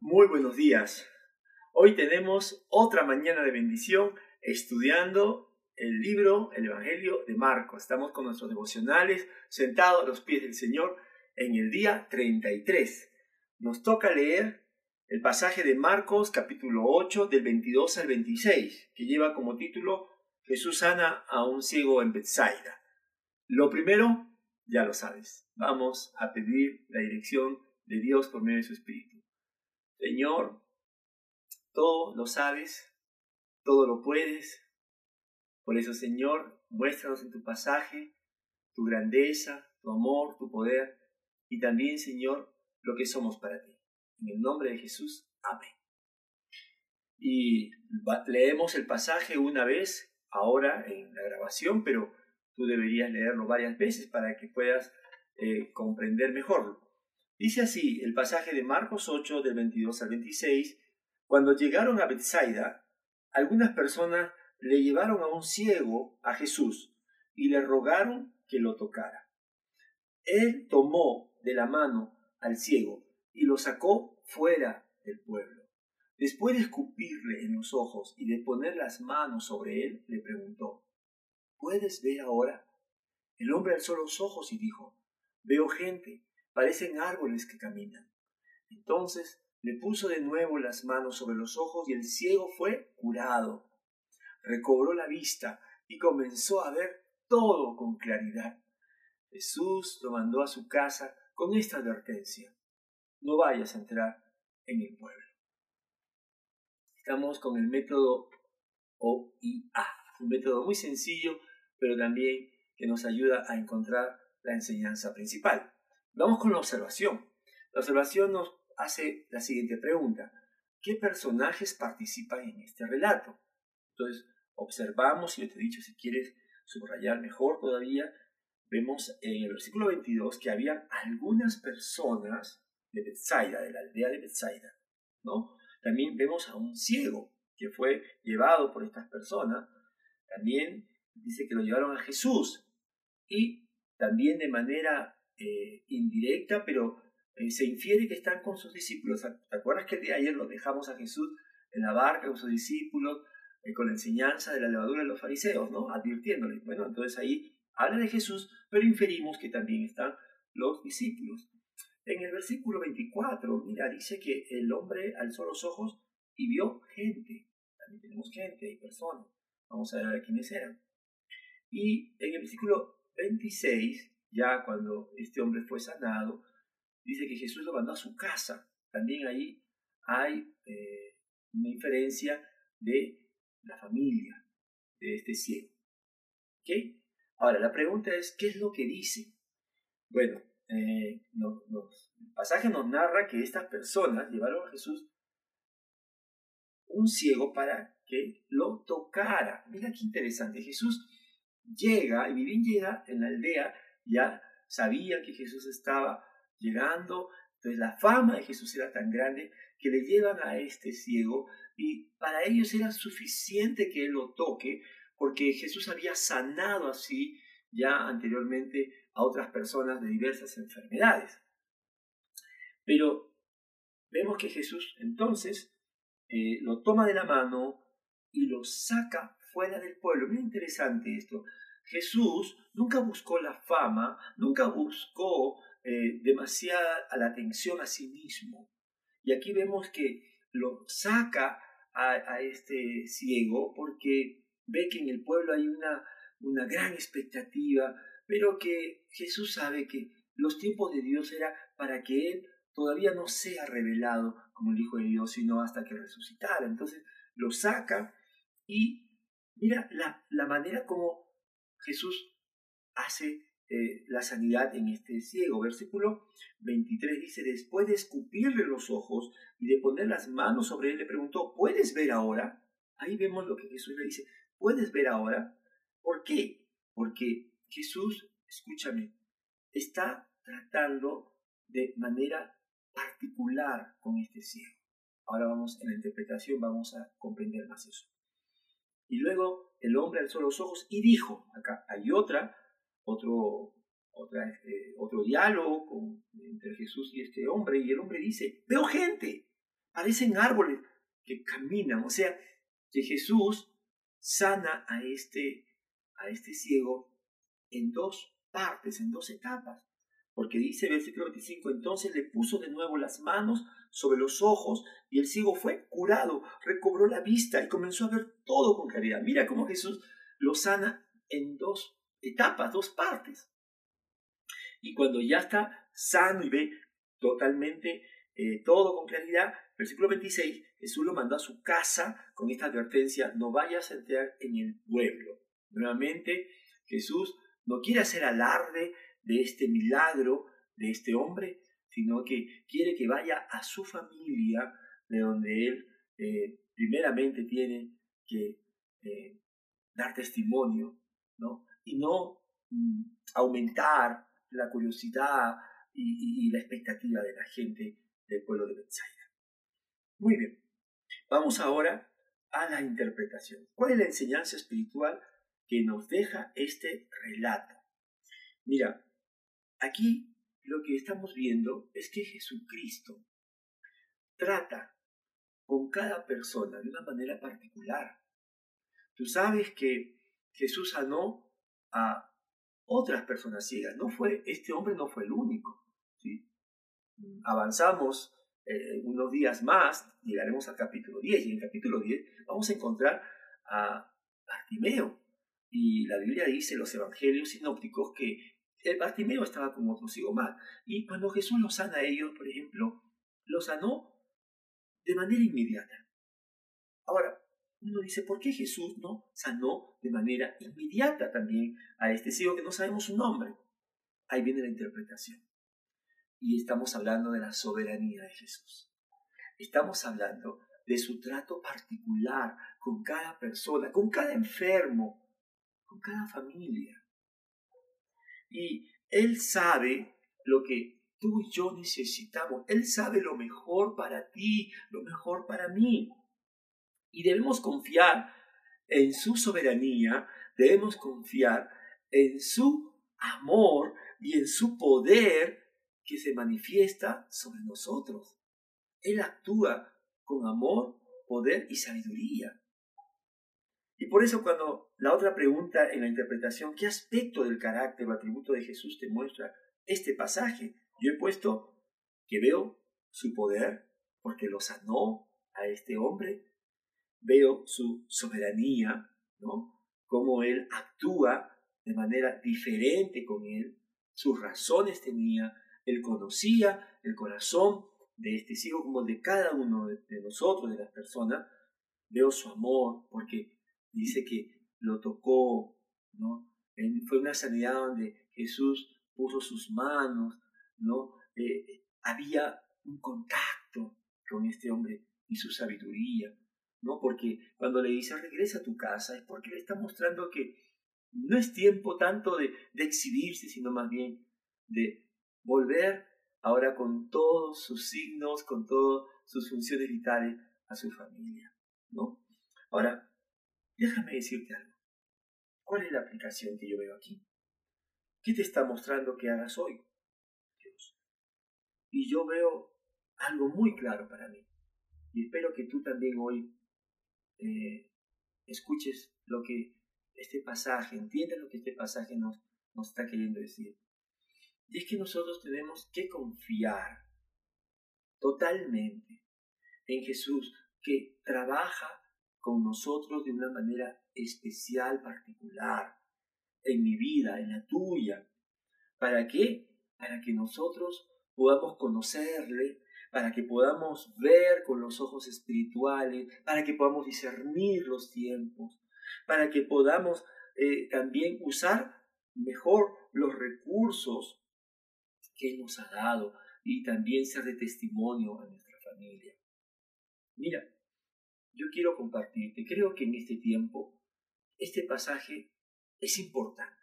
Muy buenos días. Hoy tenemos otra mañana de bendición estudiando el libro, el Evangelio de Marcos. Estamos con nuestros devocionales sentados a los pies del Señor en el día 33. Nos toca leer el pasaje de Marcos capítulo 8 del 22 al 26, que lleva como título Jesús sana a un ciego en Bethsaida. Lo primero, ya lo sabes, vamos a pedir la dirección de Dios por medio de su Espíritu. Señor, todo lo sabes, todo lo puedes. Por eso, Señor, muéstranos en tu pasaje tu grandeza, tu amor, tu poder y también, Señor, lo que somos para ti. En el nombre de Jesús, amén. Y leemos el pasaje una vez ahora en la grabación, pero tú deberías leerlo varias veces para que puedas eh, comprender mejor. Dice así el pasaje de Marcos 8 del 22 al 26, cuando llegaron a Bethsaida, algunas personas le llevaron a un ciego a Jesús y le rogaron que lo tocara. Él tomó de la mano al ciego y lo sacó fuera del pueblo. Después de escupirle en los ojos y de poner las manos sobre él, le preguntó, ¿Puedes ver ahora? El hombre alzó los ojos y dijo, Veo gente, parecen árboles que caminan. Entonces le puso de nuevo las manos sobre los ojos y el ciego fue curado. Recobró la vista y comenzó a ver todo con claridad. Jesús lo mandó a su casa con esta advertencia. No vayas a entrar en el pueblo. Estamos con el método OIA, un método muy sencillo, pero también que nos ayuda a encontrar la enseñanza principal. Vamos con la observación. La observación nos hace la siguiente pregunta. ¿Qué personajes participan en este relato? Entonces, observamos, y yo te he dicho, si quieres subrayar mejor todavía, vemos en el versículo 22 que había algunas personas de Bethsaida, de la aldea de Bethsaida, ¿no? También vemos a un ciego que fue llevado por estas personas. También dice que lo llevaron a Jesús. Y también de manera eh, indirecta, pero eh, se infiere que están con sus discípulos. ¿Te acuerdas que el día de ayer lo dejamos a Jesús en la barca con sus discípulos, eh, con la enseñanza de la levadura de los fariseos, ¿no? Advirtiéndoles. Bueno, entonces ahí habla de Jesús, pero inferimos que también están los discípulos. En el versículo 24, mira, dice que el hombre alzó los ojos y vio gente. También tenemos gente y personas. Vamos a ver quiénes eran. Y en el versículo 26, ya cuando este hombre fue sanado, dice que Jesús lo mandó a su casa. También ahí hay eh, una inferencia de la familia de este ciego. ¿Ok? Ahora, la pregunta es, ¿qué es lo que dice? Bueno, eh, el pasaje nos narra que estas personas llevaron a Jesús un ciego para que lo tocara. Mira qué interesante. Jesús llega, y bien llega en la aldea, ya sabía que Jesús estaba llegando, entonces la fama de Jesús era tan grande que le llevan a este ciego y para ellos era suficiente que él lo toque porque Jesús había sanado así ya anteriormente a otras personas de diversas enfermedades. Pero vemos que Jesús entonces eh, lo toma de la mano y lo saca fuera del pueblo. Muy interesante esto. Jesús nunca buscó la fama, nunca buscó eh, demasiada la atención a sí mismo. Y aquí vemos que lo saca a, a, este ciego porque ve que en el pueblo hay una, una gran expectativa, pero que Jesús sabe que los tiempos de Dios era para que Él todavía no sea revelado como el Hijo de Dios, sino hasta que resucitara. Entonces lo saca y mira la, la manera como Jesús hace eh, la sanidad en este ciego. Versículo 23 dice, después de escupirle los ojos y de poner las manos sobre él, le preguntó, ¿puedes ver ahora? Ahí vemos lo que Jesús le dice, ¿puedes ver ahora? ¿Por qué? Porque Jesús, escúchame, está tratando de manera particular con este ciego. Ahora vamos en la interpretación, vamos a comprender más eso. Y luego el hombre alzó los ojos y dijo, acá hay otra, otro, este, otro diálogo entre Jesús y este hombre, y el hombre dice, veo gente, parecen árboles que caminan, o sea, que Jesús sana a este, a este ciego en dos partes, en dos etapas. Porque dice versículo 25, entonces le puso de nuevo las manos sobre los ojos y el ciego fue curado, recobró la vista y comenzó a ver todo con claridad. Mira cómo Jesús lo sana en dos etapas, dos partes. Y cuando ya está sano y ve totalmente eh, todo con claridad, versículo 26, Jesús lo mandó a su casa con esta advertencia, no vayas a entrar en el pueblo. Nuevamente, Jesús no quiere hacer alarde de este milagro de este hombre, sino que quiere que vaya a su familia, de donde él eh, primeramente tiene que eh, dar testimonio, ¿no? Y no mm, aumentar la curiosidad y, la expectativa de la gente del pueblo de Bethsaida. Muy bien, vamos ahora a la interpretación. ¿Cuál es la enseñanza espiritual que nos deja este relato? Mira, aquí lo que estamos viendo es que Jesucristo trata con cada persona de una manera particular. Tú sabes que Jesús sanó a otras personas ciegas. No fue, este hombre no fue el único. Avanzamos eh, unos días más, llegaremos al capítulo 10, y en el capítulo 10 vamos a encontrar a Bartimeo. Y la Biblia dice, los evangelios sinópticos, que el Bartimeo estaba con otro ciego más. Y cuando Jesús los sana a ellos, por ejemplo, los sanó de manera inmediata. Ahora, uno dice, ¿por qué Jesús no sanó de manera inmediata también a este ciego que no sabemos su nombre? Ahí viene la interpretación. Y estamos hablando de la soberanía de Jesús. Estamos hablando de su trato particular con cada persona, con cada enfermo, con cada familia. Y Él sabe lo que tú y yo necesitamos. Él sabe lo mejor para ti, lo mejor para mí. Y debemos confiar en su soberanía, debemos confiar en su amor y en su poder que se manifiesta sobre nosotros. Él actúa con amor, poder y sabiduría. Y por eso cuando la otra pregunta en la interpretación, ¿qué aspecto del carácter o atributo de Jesús te muestra este pasaje? Yo he puesto que veo su poder porque lo sanó a este hombre, veo su soberanía, ¿no? Cómo él actúa de manera diferente con él, sus razones tenía, él conocía el corazón de este ciego como de cada uno de nosotros, de las personas, veo su amor porque dice que lo tocó, ¿no? Fue una sanidad donde Jesús puso sus manos, ¿no? Eh, había un contacto con este hombre y su sabiduría, ¿no? Porque cuando le dice regresa a tu casa es porque le está mostrando que no es tiempo tanto de, de exhibirse, sino más bien de volver ahora con todos sus signos, con todas sus funciones vitales a su familia, ¿no? Ahora, Déjame decirte algo. ¿Cuál es la aplicación que yo veo aquí? ¿Qué te está mostrando que hagas hoy? Dios. Y yo veo algo muy claro para mí. Y espero que tú también hoy eh, escuches lo que este pasaje, entiendas lo que este pasaje nos, nos está queriendo decir. Y es que nosotros tenemos que confiar totalmente en Jesús, que trabaja con nosotros de una manera especial, particular, en mi vida, en la tuya. ¿Para qué? Para que nosotros podamos conocerle, para que podamos ver con los ojos espirituales, para que podamos discernir los tiempos, para que podamos eh, también usar mejor los recursos que nos ha dado y también ser de testimonio a nuestra familia. Mira, yo quiero compartirte, creo que en este tiempo este pasaje es importante,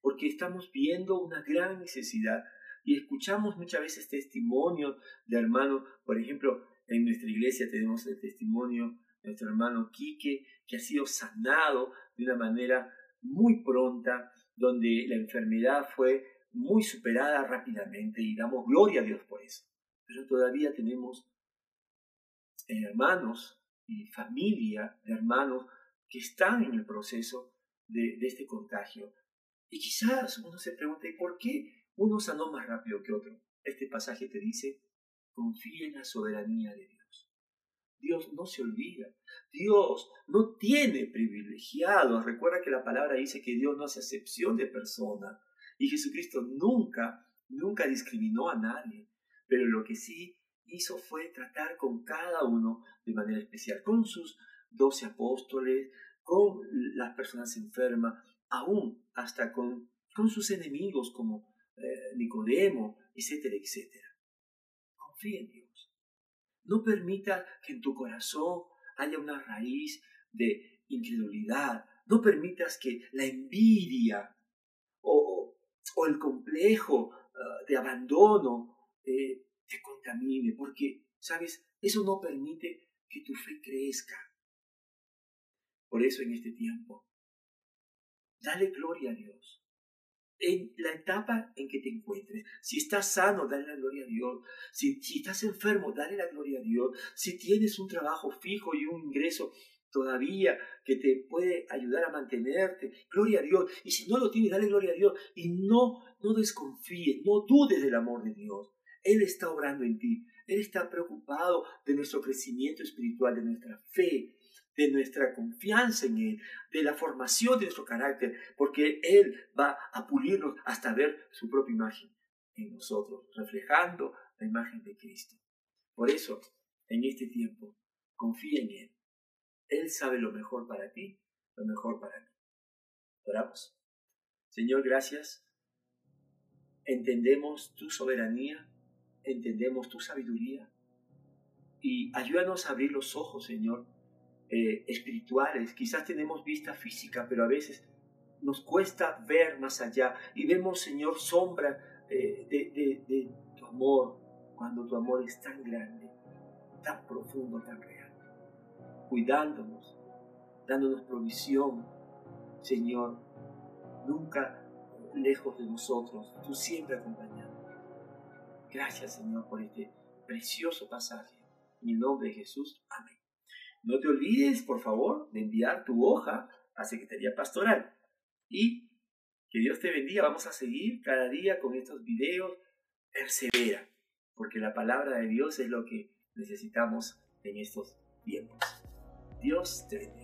porque estamos viendo una gran necesidad y escuchamos muchas veces testimonios de hermanos, por ejemplo, en nuestra iglesia tenemos el testimonio nuestro hermano Quique, que ha sido sanado de una manera muy pronta, donde la enfermedad fue muy superada rápidamente y damos gloria a Dios por eso. Pero todavía tenemos hermanos y familia de hermanos que están en el proceso de, este contagio. Y quizás uno se pregunte, ¿por qué uno sanó más rápido que otro? Este pasaje te dice, confía en la soberanía de Dios. Dios no se olvida. Dios no tiene privilegiados. Recuerda que la palabra dice que Dios no hace excepción de persona. Y Jesucristo nunca, nunca discriminó a nadie. Pero lo que sí hizo fue tratar con cada uno de manera especial, con sus doce apóstoles, con las personas enfermas, aún hasta con, con sus enemigos como eh, Nicodemo, etcétera, etcétera. Confía en Dios. No permita que en tu corazón haya una raíz de incredulidad. No permitas que la envidia o, el complejo ah, de abandono eh, te contamine, porque, ¿sabes? Eso no permite que tu fe crezca. Por eso en este tiempo, dale gloria a Dios. En la etapa en que te encuentres, si estás sano, dale la gloria a Dios. Si, si estás enfermo, dale la gloria a Dios. Si tienes un trabajo fijo y un ingreso todavía que te puede ayudar a mantenerte, gloria a Dios. Y si no lo tienes, dale gloria a Dios. Y no, no desconfíes, no dudes del amor de Dios. Él está obrando en ti. Él está preocupado de nuestro crecimiento espiritual, de nuestra fe, de nuestra confianza en Él, de la formación de nuestro carácter, porque Él va a pulirnos hasta ver su propia imagen en nosotros, reflejando la imagen de Cristo. Por eso, en este tiempo, confía en Él. Él sabe lo mejor para ti, lo mejor para mí. Oramos. Señor, gracias. Entendemos tu soberanía, entendemos tu sabiduría y ayúdanos a abrir los ojos, Señor, eh, espirituales. Quizás tenemos vista física, pero a veces nos cuesta ver más allá y vemos, Señor, sombra eh, de, tu amor, cuando tu amor es tan grande, tan profundo, tan real, cuidándonos, dándonos provisión, Señor, nunca lejos de nosotros, tú siempre acompañándonos. Gracias, Señor, por este precioso pasaje. En el nombre de Jesús. Amén. No te olvides, por favor, de enviar tu hoja a Secretaría Pastoral. Y que Dios te bendiga. Vamos a seguir cada día con estos videos. Persevera, porque la palabra de Dios es lo que necesitamos en estos tiempos. Dios te bendiga.